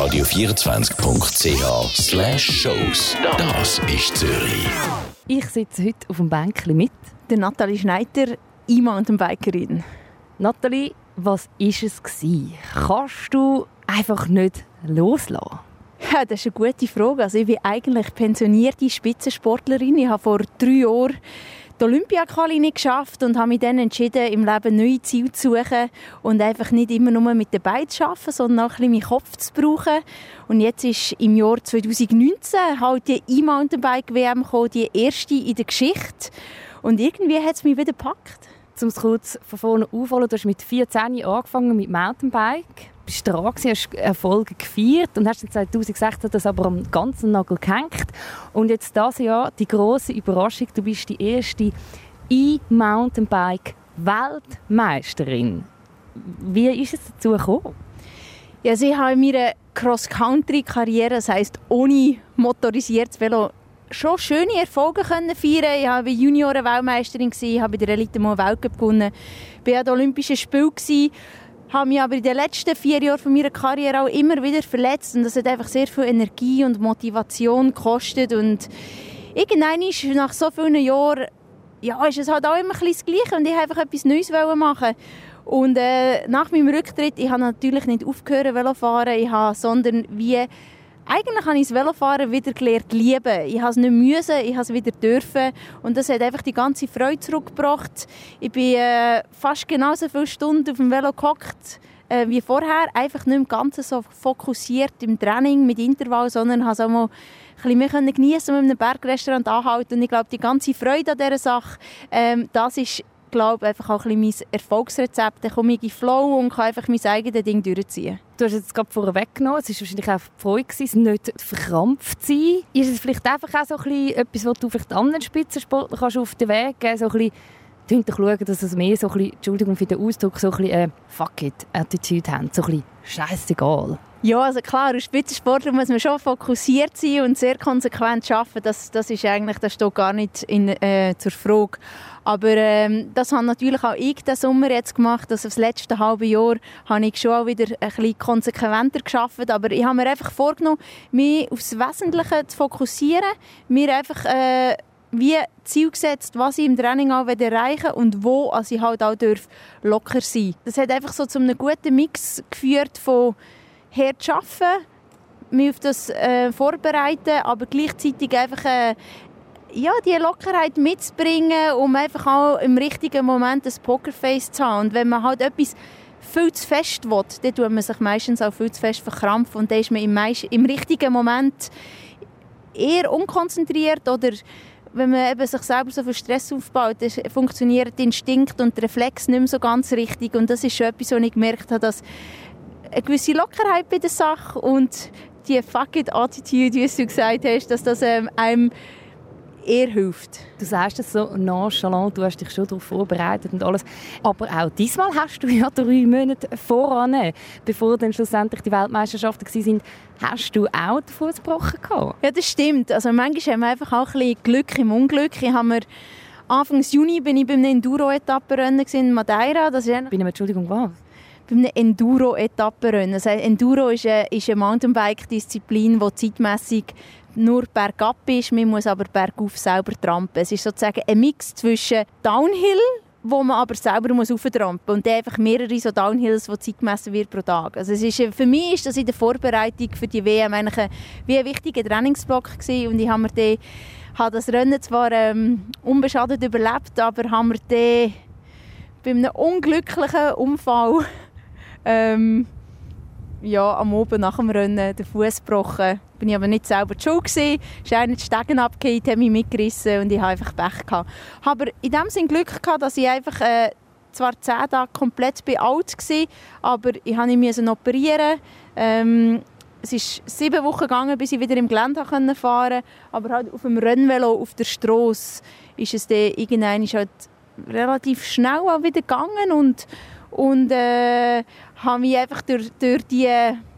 radio24.ch slash shows. Das ist Zürich. Ich sitze heute auf dem Bänkchen mit der Nathalie Schneider, E-Mountainbikerin. Nathalie, was war es? Gewesen? Kannst du einfach nicht loslassen? Ja, das ist eine gute Frage. Also ich bin eigentlich pensionierte Spitzensportlerin. Ich habe vor drei Jahren die Olympiaquali nicht geschafft und habe mich dann entschieden, im Leben neue Ziele zu suchen und einfach nicht immer nur mit den Beinen zu arbeiten, sondern auch ein bisschen meinen Kopf zu brauchen. Und jetzt ist im Jahr 2019 halt die E-Mountainbike-WM gekommen, die erste in der Geschichte. Und irgendwie hat es mich wieder gepackt. Um es kurz von vorne aufzuholen, du hast mit 14 angefangen mit Mountainbike bist dran gewesen, hast Erfolge gefeiert und hast in 2016 das aber am ganzen Nagel gehängt. Und jetzt das Jahr die große Überraschung, du bist die erste E-Mountainbike-Weltmeisterin. Wie ist es dazu gekommen? Ja, also ich habe in meiner Cross-Country-Karriere, das heisst ohne motorisiertes Velo, schon schöne Erfolge können feiern. Ich war Junioren-Weltmeisterin, habe bei der Elite mal Weltcup gewonnen, war an den Olympischen Spielen habe mich aber in den letzten vier Jahren meiner Karriere auch immer wieder verletzt und das hat einfach sehr viel Energie und Motivation gekostet und irgendwann ist nach so vielen Jahren ja, ist es halt auch immer ein das Gleiche und ich wollte einfach etwas Neues machen und äh, nach meinem Rücktritt, ich habe natürlich nicht aufgehört Velofahren, ich habe, sondern wie eigentlich habe ich das Velofahren wieder gelernt lieben. Ich habe es nicht müssen, ich habe es wieder dürfen und das hat einfach die ganze Freude zurückgebracht. Ich bin äh, fast genauso viele Stunden auf dem Velo gehockt äh, wie vorher, einfach nicht im Ganzen so fokussiert im Training mit Intervall, sondern habe es auch mal ein bisschen mehr geniessen mit einem Bergrestaurant anhalten und ich glaube, die ganze Freude an dieser Sache, ähm, das ist glaube einfach auch ein bisschen mein Erfolgsrezept. Dann komme ich in Flow und kann einfach mein eigenes Ding durchziehen. Du hast es gerade vorher weggenommen. Es war wahrscheinlich auch Freude, gewesen, nicht verkrampft zu sein. Ist es vielleicht einfach auch so ein bisschen etwas, was du anderen Spitzensportlern auf den Weg geben kannst? So ein bisschen schauen, dass es mehr so ein bisschen, Entschuldigung für den Ausdruck, so ein bisschen äh, «fuck it» Attitude haben. So ein bisschen «scheißegal». Ja, also klar, als Spitzensportler muss man schon fokussiert sein und sehr konsequent arbeiten. Das, das ist eigentlich, das steht gar nicht in, äh, zur Frage. Aber ähm, das habe natürlich auch ich diesen Sommer jetzt gemacht. Also das letzte halbe Jahr habe ich schon wieder ein bisschen konsequenter geschafft. Aber ich habe mir einfach vorgenommen, mich aufs Wesentliche zu fokussieren. Mir einfach äh, wie Ziel gesetzt, was ich im Training auch erreichen und wo also ich halt auch darf locker sein Das hat einfach so zu einem guten Mix geführt von hart arbeiten, mich auf das äh, vorbereiten, aber gleichzeitig einfach äh, ja, die Lockerheit mitzubringen, um einfach auch im richtigen Moment ein Pokerface zu haben. Und wenn man halt etwas viel zu fest will, dann tut man sich meistens auch viel zu fest verkrampfen und dann ist man im, im richtigen Moment eher unkonzentriert oder wenn man eben sich selber so viel Stress aufbaut, dann funktioniert der Instinkt und der Reflex nicht mehr so ganz richtig und das ist schon etwas, was ich gemerkt habe, dass eine gewisse Lockerheit bei der Sache und die Fuck it Attitude, wie du gesagt hast, dass das ähm, einem eher hilft. Du sagst es so nonchalant, du hast dich schon darauf vorbereitet und alles. Aber auch diesmal hast du ja drei Monate voran, bevor dann schlussendlich die Weltmeisterschaften waren, hast du auch den Fuß gebrochen gehabt. Ja, das stimmt. Also manchmal haben wir einfach auch ein bisschen Glück im Unglück. Ich habe Anfang Juni bin ich bei einem Enduro-Etappenrennen in Madeira. Das ist bei einem, Entschuldigung, was? bei einem Enduro-Etappenrennen. Also Enduro ist eine, ist eine Mountainbike-Disziplin, die zeitmässig nur bergab ist, man muss aber bergauf selber trampen. Es ist sozusagen ein Mix zwischen Downhill, wo man aber selber muss und dann einfach mehrere so Downhills, die Zeit gemessen wird pro Tag. Also es ist, für mich ist das in der Vorbereitung für die WM eigentlich ein, wie ein wichtiger Trainingsblock gewesen. und ich habe mir dann, habe das Rennen zwar ähm, unbeschadet überlebt, aber haben wir dann bei einem unglücklichen Unfall ähm, ja, am Oben nach dem Rennen den Fuß gebrochen. Bin ich aber nicht selber die Schuld gewesen. Ist einer die Stegen abgehängt, hat mich mitgerissen und ich habe einfach Pech gehabt. Aber in dem Sinne Glück gehabt, dass ich einfach äh, zwar zehn Tage komplett bei alt war, aber ich musste operieren. Ähm, es ist sieben Wochen gegangen, bis ich wieder im Gelände fahren konnte. Aber halt auf dem Rennvelo auf der Straße ist es dann irgendwann halt relativ schnell auch wieder gegangen und und äh, habe mich einfach durch, durch die,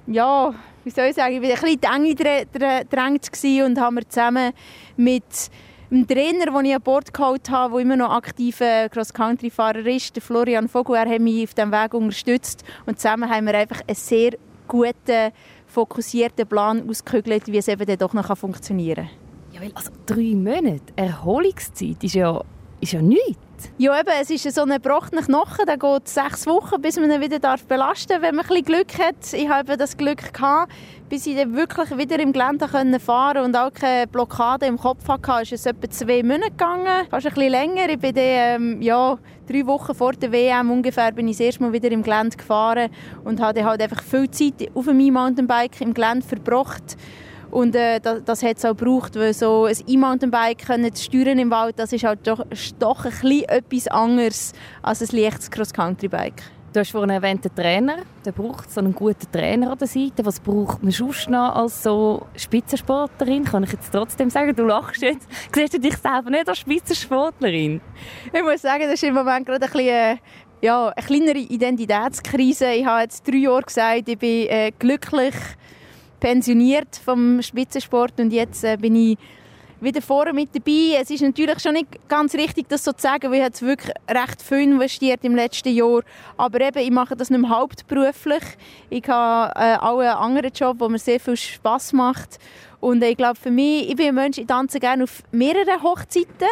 ja, wie soll ich sagen, ich war ein bisschen gedrängt und haben wir zusammen mit dem Trainer, den ich an Bord geholt habe, der immer noch aktiver Cross-Country-Fahrer ist, der Florian Vogel, er hat mich auf diesem Weg unterstützt und zusammen haben wir einfach einen sehr guten fokussierten Plan ausgekügelt, wie es eben dann doch noch funktionieren kann. Ja, weil also drei Monate Erholungszeit ist ja, ist ja nichts. Ja, eben, es ist so ein gebrochener Knochen, der geht sechs Wochen, bis man ihn wieder belasten darf, wenn man ein bisschen Glück hat. Ich habe das Glück gehabt, bis ich dann wirklich wieder im Gelände fahren konnte und auch keine Blockade im Kopf hatte, ist es etwa zwei Monate gegangen, fast ein bisschen länger. Ich bin dann, ähm, ja, drei Wochen vor der WM ungefähr bin ich das erste Mal wieder im Gelände gefahren und habe halt einfach viel Zeit auf einem E-Mountainbike im Gelände verbracht. Und äh, das, das hat es auch gebraucht, weil so ein E-Mountainbike zu steuern im Wald, das ist halt doch, doch ein bisschen etwas anderes als ein leichtes Cross-Country-Bike. Du hast vorhin erwähnt, den Trainer. Der braucht so einen guten Trainer an der Seite. Was braucht man sonst noch als so Spitzensportlerin? Kann ich jetzt trotzdem sagen, du lachst jetzt. Siehst du dich selber nicht als Spitzensportlerin? Ich muss sagen, das ist im Moment gerade ein bisschen äh, ja, eine kleinere Identitätskrise. Ich habe jetzt drei Jahre gesagt, ich bin äh, glücklich pensioniert vom Spitzensport und jetzt äh, bin ich wieder vorne mit dabei. Es ist natürlich schon nicht ganz richtig, das so zu sagen, weil ich jetzt wirklich recht viel investiert im letzten Jahr. Aber eben, ich mache das nicht mehr hauptberuflich. Ich habe äh, auch einen anderen Job, der mir sehr viel Spaß macht. Und ich glaube, für mich, ich bin ein Mensch, ich tanze gerne auf mehreren Hochzeiten.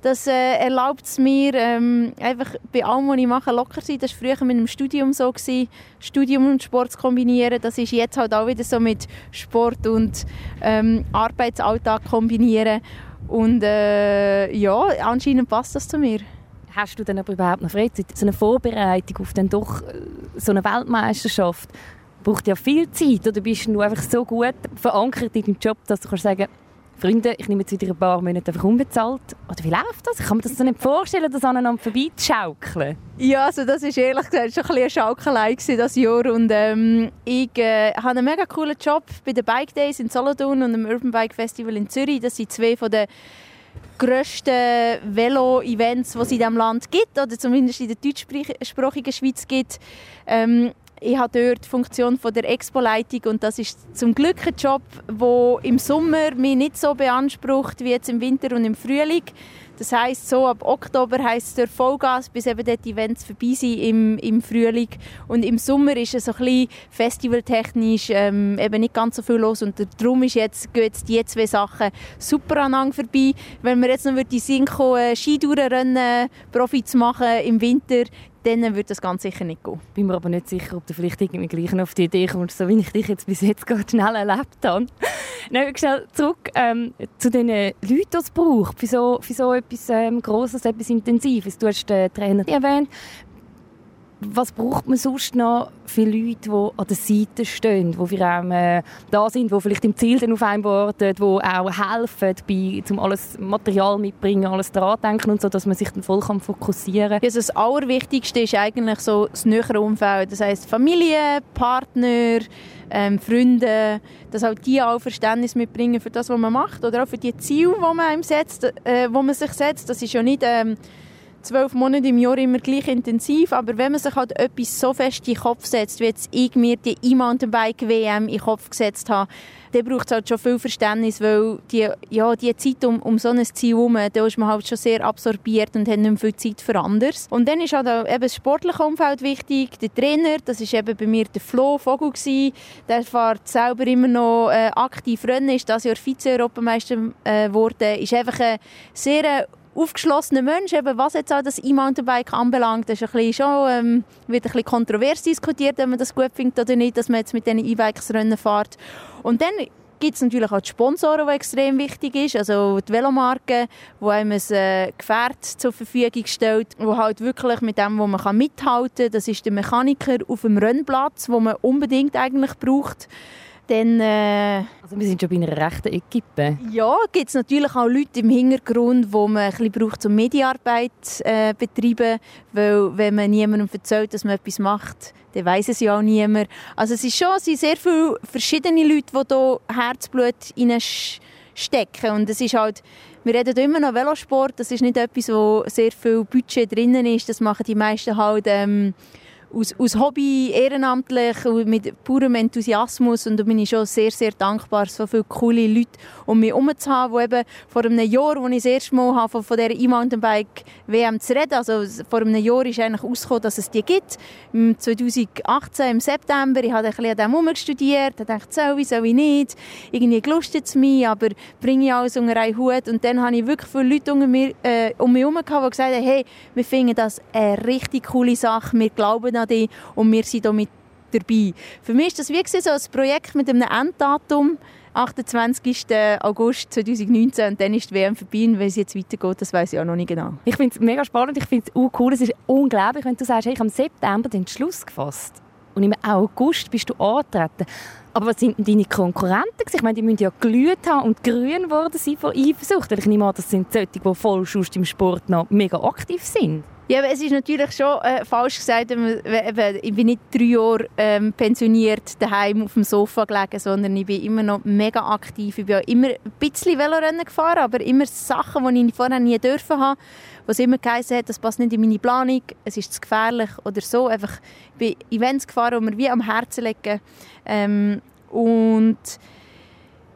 Das äh, erlaubt es mir, ähm, einfach bei allem, was ich mache, locker zu sein. Das war früher mit dem Studium so. Gewesen, Studium und Sport zu kombinieren. Das ist jetzt halt auch wieder so mit Sport und ähm, Arbeitsalltag kombinieren. Und äh, ja, anscheinend passt das zu mir. Hast du denn aber überhaupt noch Freizeit? So eine Vorbereitung auf dann doch äh, so eine Weltmeisterschaft? Braucht ja viel Zeit. Oder bist du einfach so gut verankert in deinem Job, dass du kannst sagen Freunde, ich nehme jetzt wieder ein paar Monate einfach unbezahlt. Oder wie läuft das? Ich kann mir das so nicht vorstellen, das aneinander vorbeizuschaukeln. Ja, also das ist ehrlich gesagt schon ein eine Schaukelei das Jahr. Und ähm, ich äh, habe einen mega coolen Job bei den Bike Days in Solothurn und dem Urban Bike Festival in Zürich. Das sind zwei von den grössten Velo-Events, die es in diesem Land gibt, oder zumindest in der deutschsprachigen Schweiz gibt. Ähm, ich habe dort die Funktion von der Expo-Leitung und das ist zum Glück ein Job, der im Sommer mich nicht so beansprucht wie jetzt im Winter und im Frühling. Das heißt so ab Oktober heißt es Vollgas, bis eben die Events vorbei sind im, im Frühling. Und im Sommer ist es so ein bisschen festivaltechnisch ähm, eben nicht ganz so viel los und darum ist jetzt, gehen jetzt die zwei Sachen super aneinander vorbei. Wenn wir jetzt noch die Synchro äh, Skitourenrennen Profi zu machen im Winter, dann würde das ganz sicher nicht gehen. Bin mir aber nicht sicher, ob du vielleicht irgendwie gleich auf die Idee kommst, so wie ich dich jetzt bis jetzt gerade schnell erlebt habe. Nein, schnell zurück ähm, zu den Leuten, die es braucht, für so, für so etwas ähm, Grosses, etwas Intensives. Du hast den Trainer erwähnt was braucht man sonst noch für Leute, die an der Seite stehen, die für einen da sind, die vielleicht im Ziel dann auf einem warten, die auch helfen, bei, um alles Material mitbringen, alles daran denken und so, dass man sich dann voll kann fokussieren kann? Also das Allerwichtigste ist eigentlich so das nähere Umfeld, das heißt Familie, Partner, ähm, Freunde, dass halt die auch Verständnis mitbringen für das, was man macht oder auch für die Ziele, die man, einem setzt, äh, wo man sich setzt. Das ist ja nicht... Ähm, zwölf Monate im Jahr immer gleich intensiv, aber wenn man sich halt etwas so fest in den Kopf setzt, wie jetzt ich mir die E-Mountainbike-WM in den Kopf gesetzt habe, dann braucht es halt schon viel Verständnis, weil die, ja, die Zeit um, um so ein Ziel herum, da ist man halt schon sehr absorbiert und hat nicht mehr viel Zeit für anderes. Und dann ist halt auch eben das sportliche Umfeld wichtig, der Trainer, das ist eben bei mir der Flo Vogel gewesen, der fährt selber immer noch äh, aktiv Rennen, ist das Jahr Vize-Europameister äh, geworden, ist einfach ein sehr aufgeschlossener Mensch, eben was jetzt auch das E-Mountainbike anbelangt, das ist ein bisschen schon, ähm, wird ein bisschen kontrovers diskutiert, wenn man das gut findet oder nicht, dass man jetzt mit diesen E-Bikes Rennen fährt. Und dann gibt es natürlich auch die Sponsoren, die extrem wichtig ist, also die Velomarke, die einem ein äh, Gefährt zur Verfügung stellt, wo halt wirklich mit dem, wo man mithalten kann, das ist der Mechaniker auf dem Rennplatz, wo man unbedingt eigentlich braucht. Dann, äh, also wir sind schon bei einer rechten Equipe. Ja, gibt es natürlich auch Leute im Hintergrund, wo man ein bisschen braucht, um Medienarbeit äh, betreiben, weil wenn man niemandem erzählt, dass man etwas macht, dann weiß es ja auch niemand. Also es ist schon, es sind sehr viele verschiedene Leute, die hier Herzblut stecken und es ist halt, wir reden immer noch Velosport, das ist nicht etwas, wo sehr viel Budget drinnen ist, das machen die meisten halt ähm, aus, aus Hobby, ehrenamtlich, mit purem Enthusiasmus. Und da bin ich schon sehr, sehr dankbar, so viele coole Leute um mich herum zu haben, die eben vor einem Jahr, als ich das erste Mal habe, von, dieser E-Mountainbike-WM zu reden, also vor einem Jahr ist eigentlich ausgekommen, dass es die gibt. 2018 im September, ich habe ein bisschen an dem herumgestudiert, habe gedacht, soll ich, soll ich nicht, irgendwie gelustet es mich, aber bringe ich alles unter einen Hut. Und dann habe ich wirklich viele Leute um, mir, äh, um mich herum gehabt, die gesagt haben, hey, wir finden das eine richtig coole Sache, wir glauben an dich und wir sind damit dabei. Für mich ist das wie so ein Projekt mit einem Enddatum, 28. August 2019 und dann ist die WM vorbei und wie es jetzt weitergeht, das weiß ich auch noch nicht genau. Ich finde es mega spannend, ich finde es auch cool, es ist unglaublich, wenn du sagst, hey, ich habe im September den Schluss gefasst und im August bist du angetreten. Aber was sind deine Konkurrenten? Ich meine, die müssen ja glüht haben und grün worden sein vor Eifersucht. Weil ich nehme an, das sind solche, die voll im Sport noch mega aktiv sind. Ja, aber es ist natürlich schon äh, falsch gesagt, ich bin nicht drei Jahre ähm, pensioniert daheim auf dem Sofa gelegen, sondern ich bin immer noch mega aktiv. Ich bin immer ein bisschen Velorennen gefahren, aber immer Sachen, die ich vorher nie dürfen haben, was immer geheißen hat, das passt nicht in meine Planung, es ist zu gefährlich oder so. Einfach, ich bin Events gefahren, die mir wie am Herzen liegen. Ähm, und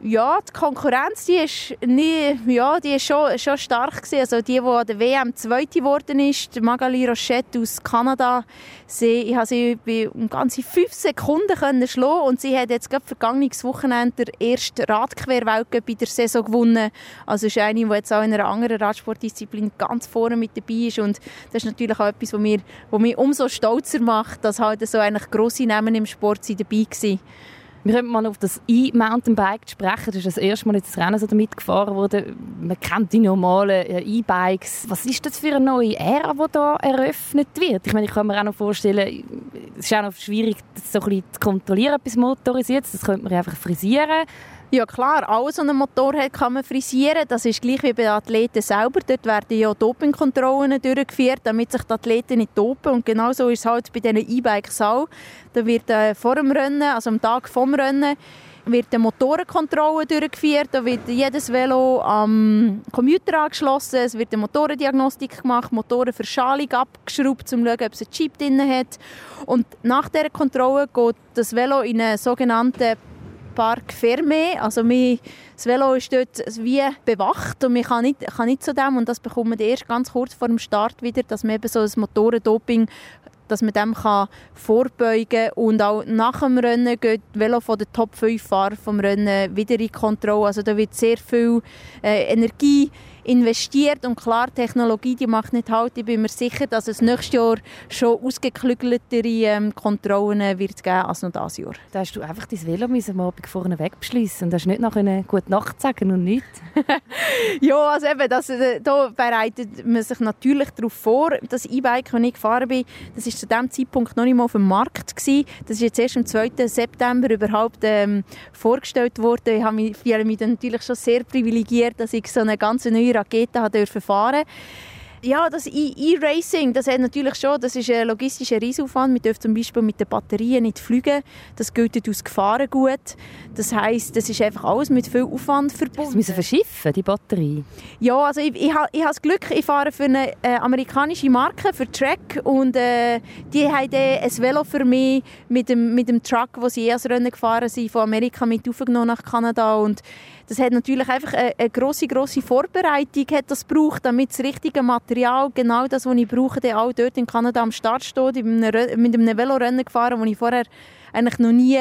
ja, die Konkurrenz die ist, nie, ja, die ist schon, schon stark gewesen. Also die, die an der WM Zweite geworden ist, Magali Rochette aus Kanada, sie, ich habe sie um ganze fünf Sekunden können schlagen und sie hat jetzt gerade vergangenes Wochenende der erste Radquerweltcup bei der Saison gewonnen. Also ist eine, die jetzt auch in einer anderen Radsportdisziplin ganz vorne mit dabei ist und das ist natürlich auch etwas, was mich, was mich umso stolzer macht, dass halt so eigentlich grosse Namen im Sport dabei waren. Wir können mal auf das E-Mountainbike sprechen. Das ist das erste Mal jetzt das Rennen so damit gefahren worden. Man kennt die normalen äh, E-Bikes. Was ist das für eine neue Ära, die da eröffnet wird? Ich meine, ich kann mir auch noch vorstellen, es ist auch noch schwierig, das so ein bisschen zu kontrollieren, etwas motorisiertes. Das könnte man einfach frisieren. Ja klar, alles, was ein Motor hat, kann man frisieren. Das ist gleich wie bei den Athleten selber. Dort werden ja Dopingkontrollen durchgeführt, damit sich die Athleten nicht dopen. Und genauso ist es halt bei diesen E-Bikes auch. Da wird äh, vor dem Rennen, also am Tag vom Rennen, wird eine Motorenkontrolle durchgeführt. Da wird jedes Velo am Computer angeschlossen. Es wird eine Motorendiagnostik gemacht, Motorenverschalung abgeschraubt, um zu schauen, ob es einen Chip drin hat. Und nach dieser Kontrolle geht das Velo in einen sogenannten Park Fermé. Also mein, das Velo ist dort wie bewacht und man kann nicht, kann nicht zu dem und das bekommt man erst ganz kurz vor dem Start wieder, dass man eben so ein Motorendoping dass man dem kann vorbeugen kann. Und auch nach dem Rennen geht Velo von den Top 5 Fahrer vom Rennen wieder in Kontrolle. Also da wird sehr viel äh, Energie investiert und klar, Technologie die macht nicht halt. Ich bin mir sicher, dass es nächstes Jahr schon ausgeklügeltere ähm, Kontrollen wird geben als noch dieses Jahr. Da hast du einfach dein Velo am Abend vorne wegbeschließen und hast nicht noch eine gute Nacht sagen und nichts. ja, also eben, das, äh, da bereitet man sich natürlich darauf vor. Das E-Bike, das ich gefahren bin, das ist zu dem Zeitpunkt noch nicht mal auf dem Markt gewesen. Das ist jetzt erst am 2. September überhaupt ähm, vorgestellt worden. Ich habe mich, ich mich natürlich schon sehr privilegiert, dass ich so eine ganz neue Rakete dürfen fahren ja, das E-Racing, das hat natürlich schon, das ist ein logistischer Riesenaufwand. Wir dürfen zum Beispiel mit den Batterien nicht fliegen. Das gilt aus Gefahrengut. Das heisst, das ist einfach alles mit viel Aufwand verbunden. Sie müssen verschiffen, die Batterie? Ja, also ich, ich, ich habe das Glück, ich fahre für eine äh, amerikanische Marke, für Track und äh, die haben ein Velo für mich mit dem, mit dem Truck, wo sie erst Rennen gefahren sind, von Amerika mit aufgenommen nach Kanada und das hat natürlich einfach eine, eine grosse, grosse Vorbereitung hat das gebraucht, damit das richtige Material, genau das, was ich brauche, dann auch dort in Kanada am Start steht. Ich bin mit einem Velorennen gefahren, wo ich vorher eigentlich noch nie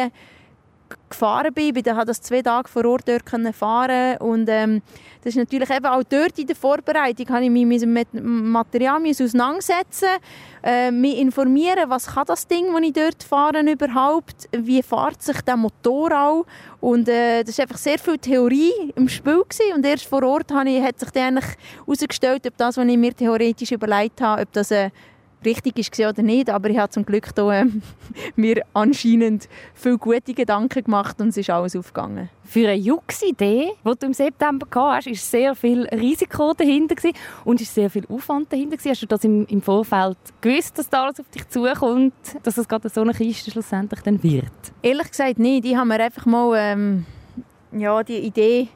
gefahren bin. Ich habe das zwei Tage vor Ort dort fahren und ähm, das ist natürlich eben auch dort in der Vorbereitung habe ich mich mit dem Material auseinandersetzen, äh, mich informieren, was kann das Ding, das ich dort fahre überhaupt, wie fährt sich der Motor auch und äh, das ist einfach sehr viel Theorie im Spiel gewesen. und erst vor Ort habe ich, hat sich dann herausgestellt, ob das, was ich mir theoretisch überlegt habe, ob das äh, richtig ist oder nicht, aber ich habe zum Glück da, äh, mir anscheinend viele gute Gedanken gemacht und es ist alles aufgegangen. Für eine Jux-Idee, die du im September gehabt hast, war sehr viel Risiko dahinter und ist sehr viel Aufwand dahinter Hast du das im, im Vorfeld gewusst, dass da alles auf dich zukommt, dass es gerade so eine Kiste schlussendlich dann wird? Ehrlich gesagt nicht. Ich habe mir einfach mal ähm, ja, die Idee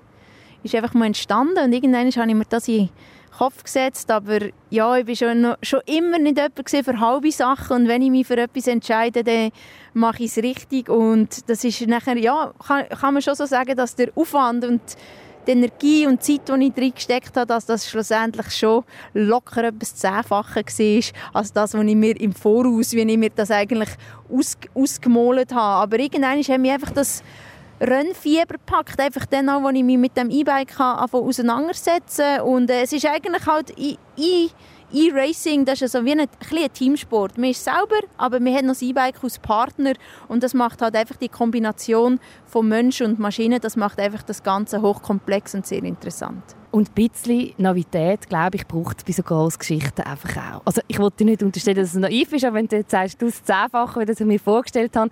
ist einfach mal entstanden und irgendwann habe ich mir das in Kopf gesetzt, aber ja, ich war schon, schon immer nicht jemand für halbe Sachen und wenn ich mich für etwas entscheide, dann mache ich es richtig und das ist nachher, ja, kann, kann man schon so sagen, dass der Aufwand und die Energie und die Zeit, die ich drin gesteckt habe, dass das schlussendlich schon locker etwas Zehnfache war, als das, was ich mir im Voraus, wie ich mir das eigentlich aus, ausgemalt habe. Aber irgendwann hat mich einfach das Rennfieber gepackt, einfach dann auch, als ich mich mit dem E-Bike auseinandersetzen und äh, es ist eigentlich halt E-Racing, das ist also wie ein, ein Teamsport. Man ist selber, aber man hat noch das E-Bike als Partner und das macht halt einfach die Kombination von Mensch und Maschine, das macht einfach das Ganze hochkomplex und sehr interessant. Und ein bisschen Novität, glaube ich, braucht es bei so Großgeschichten einfach auch. Also ich wollte dir nicht unterstellen, dass es naiv ist, aber wenn du jetzt sagst, du das Zehnfache, wie ich mir vorgestellt habe,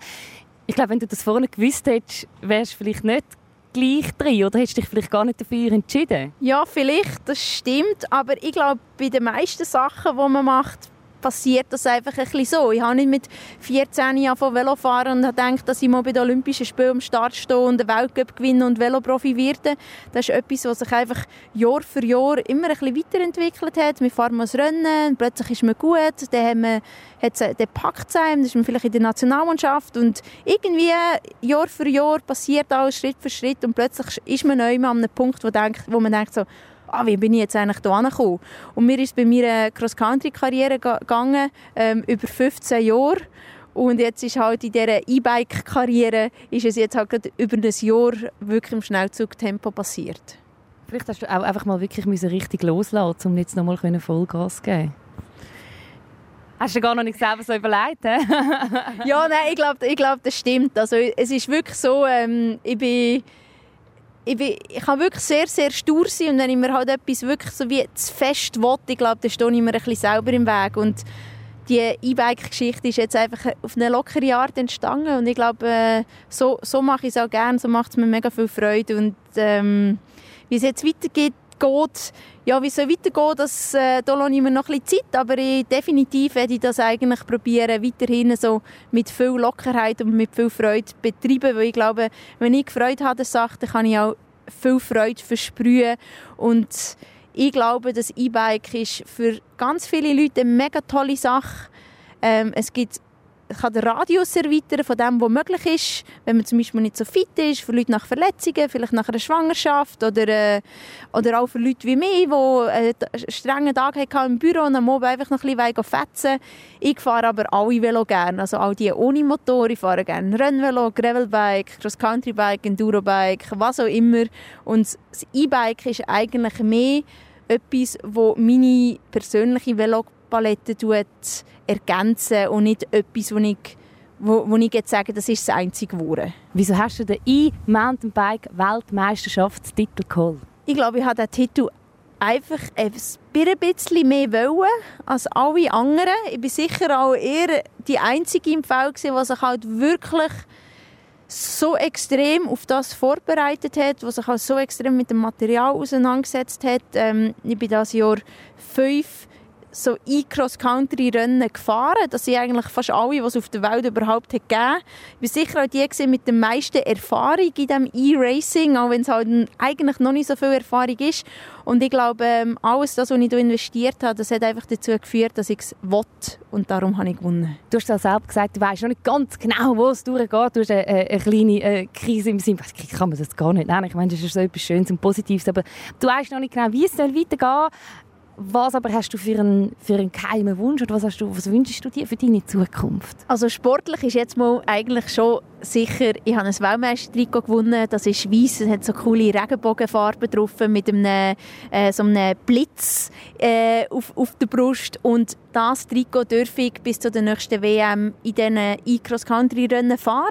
ich glaube, wenn du das vorne gewusst hättest, wärst du vielleicht nicht gleich drin oder hättest du dich vielleicht gar nicht dafür entschieden? Ja, vielleicht, das stimmt. Aber ich glaube, bei den meisten Sachen, die man macht, passiert das einfach ein bisschen so. Ich habe nicht mit 14 Jahren von Velo fahren und gedacht, dass ich mal bei den Olympischen Spielen am Start stehe und den Weltcup gewinne und Veloprofi werde. Das ist etwas, was sich einfach Jahr für Jahr immer ein bisschen weiterentwickelt hat. Wir fahren mal Rennen, plötzlich ist man gut, dann haben wir, hat es, dann packt es dann ist man vielleicht in der Nationalmannschaft und irgendwie Jahr für Jahr passiert alles Schritt für Schritt und plötzlich ist man neu an einem Punkt, wo, denkt, wo man denkt so, ah, wie bin ich jetzt eigentlich hier angekommen? Und mir ist bei meiner Cross-Country-Karriere gegangen, ähm, über 15 Jahre. Und jetzt ist halt in dieser E-Bike-Karriere ist es jetzt halt über ein Jahr wirklich im Schnellzugtempo passiert. Vielleicht hast du auch einfach mal wirklich richtig loslassen um jetzt nochmal Vollgas zu geben. Hast du gar noch nicht selber so überlegt? ja, nein, ich glaube, ich glaub, das stimmt. Also, es ist wirklich so, ähm, ich bin ich, bin, ich kann wirklich sehr, sehr stur sein und wenn ich mir halt etwas wirklich so wie zu fest will, ich glaube, dann stehe ich mir ein bisschen selber im Weg und die E-Bike-Geschichte ist jetzt einfach auf eine lockere Art entstanden und ich glaube, äh, so, so mache ich es auch gerne, so macht es mir mega viel Freude und ähm, wie es jetzt weitergeht, geht, ja, wie es weitergehen, das, äh, da lasse ich mir noch ein bisschen Zeit, aber ich, definitiv werde ich das eigentlich probieren, weiterhin so mit viel Lockerheit und mit viel Freude betreiben, weil ich glaube, wenn ich Freude habe dann kann ich auch viel Freude versprühen und ich glaube, das E-Bike ist für ganz viele Leute eine mega tolle Sache. Ähm, es gibt kann den Radius erweitern von dem, was möglich ist, wenn man zum Beispiel nicht so fit ist, für Leute nach Verletzungen, vielleicht nach einer Schwangerschaft oder, äh, oder auch für Leute wie mich, die einen strengen Tag hatten im Büro und am Abend einfach noch ein bisschen fetzen. Ich fahre aber alle Velo gerne, also all die ohne Motor, ich fahre gerne Rennvelo, Gravelbike, Cross-Country-Bike, Enduro-Bike, was auch immer. Und das E-Bike ist eigentlich mehr etwas, wo meine persönliche Velo Palette ergänzen und nicht etwas, wo ich, wo, wo ich jetzt sage, das ist das einzige geworden. Wieso hast du den E-Mountainbike-Weltmeisterschaftstitel geholt? Ich glaube, ich habe den Titel einfach ein bisschen mehr wollen als alle anderen. Ich bin sicher auch eher die Einzige im Fall, die sich halt wirklich so extrem auf das vorbereitet hat, was sich auch so extrem mit dem Material auseinandergesetzt hat. Ähm, ich bin das Jahr fünf so E-Cross-Country-Rennen gefahren. Das sind eigentlich fast alle, die es auf der Welt überhaupt hat gegeben Ich war sicher auch die mit der meisten Erfahrung in diesem E-Racing, auch wenn es halt eigentlich noch nicht so viel Erfahrung ist. Und ich glaube, ähm, alles das, was ich da investiert habe, das hat einfach dazu geführt, dass ich es will. Und darum habe ich gewonnen. Du hast ja selbst gesagt, du weißt noch nicht ganz genau, wo es durchgeht. Du hast eine, eine kleine äh, Krise im Sinn. Ich kann man das gar nicht nennen. Ich meine, das ist so etwas Schönes und Positives. Aber du weißt noch nicht genau, wie es weitergehen soll. Was aber hast du für einen, für einen geheimen Wunsch oder was, hast du, was wünschst du dir für deine Zukunft? Also sportlich ist jetzt mal eigentlich schon sicher, ich habe ein Weltmeistertrikot gewonnen, das ist weiß, es hat so coole Regenbogenfarben drauf mit einem, äh, so einem Blitz äh, auf, auf der Brust und das Trikot dürfe ich bis zu der nächsten WM in diesen E-Cross-Country-Rennen fahren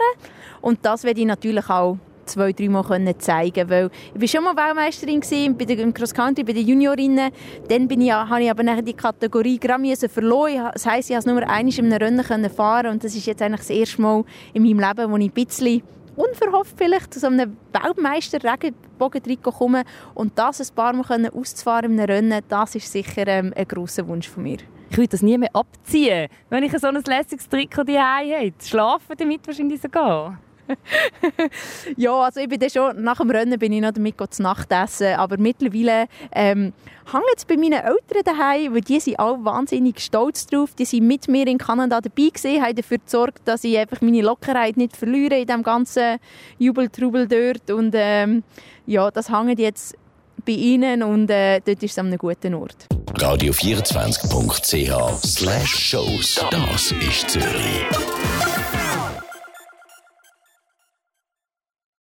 und das werde ich natürlich auch zwei, drei Mal zeigen weil ich war schon mal Weltmeisterin gewesen, im Cross Country, bei den Juniorinnen. Dann bin ich, habe ich aber nachher die Kategorie gerade verloren. Das heisst, ich konnte nur einmal in einem Rennen fahren und das ist jetzt eigentlich das erste Mal in meinem Leben, wo ich ein bisschen unverhofft vielleicht zu so einem Weltmeister-Regenbogen-Trikot komme und das ein paar Mal auszufahren in einem Rennen, das ist sicher ähm, ein grosser Wunsch von mir. Ich würde das nie mehr abziehen, wenn ich so ein lässiges Trikot daheim habe. Schlafen damit wahrscheinlich sogar. ja, also ich bin dann schon, nach dem Rennen bin ich noch damit zu Nacht essen, aber mittlerweile ähm, hängt es bei meinen Eltern daheim, weil die sind alle wahnsinnig stolz drauf. Die sind mit mir in Kanada dabei gewesen, haben dafür gesorgt, dass ich einfach meine Lockerheit nicht verliere in dem ganzen Jubeltrubel dort und ähm, ja, das hängt jetzt bei ihnen und äh, dort ist es an einem guten Ort. Radio24.ch slash Shows. Das ist Zürich.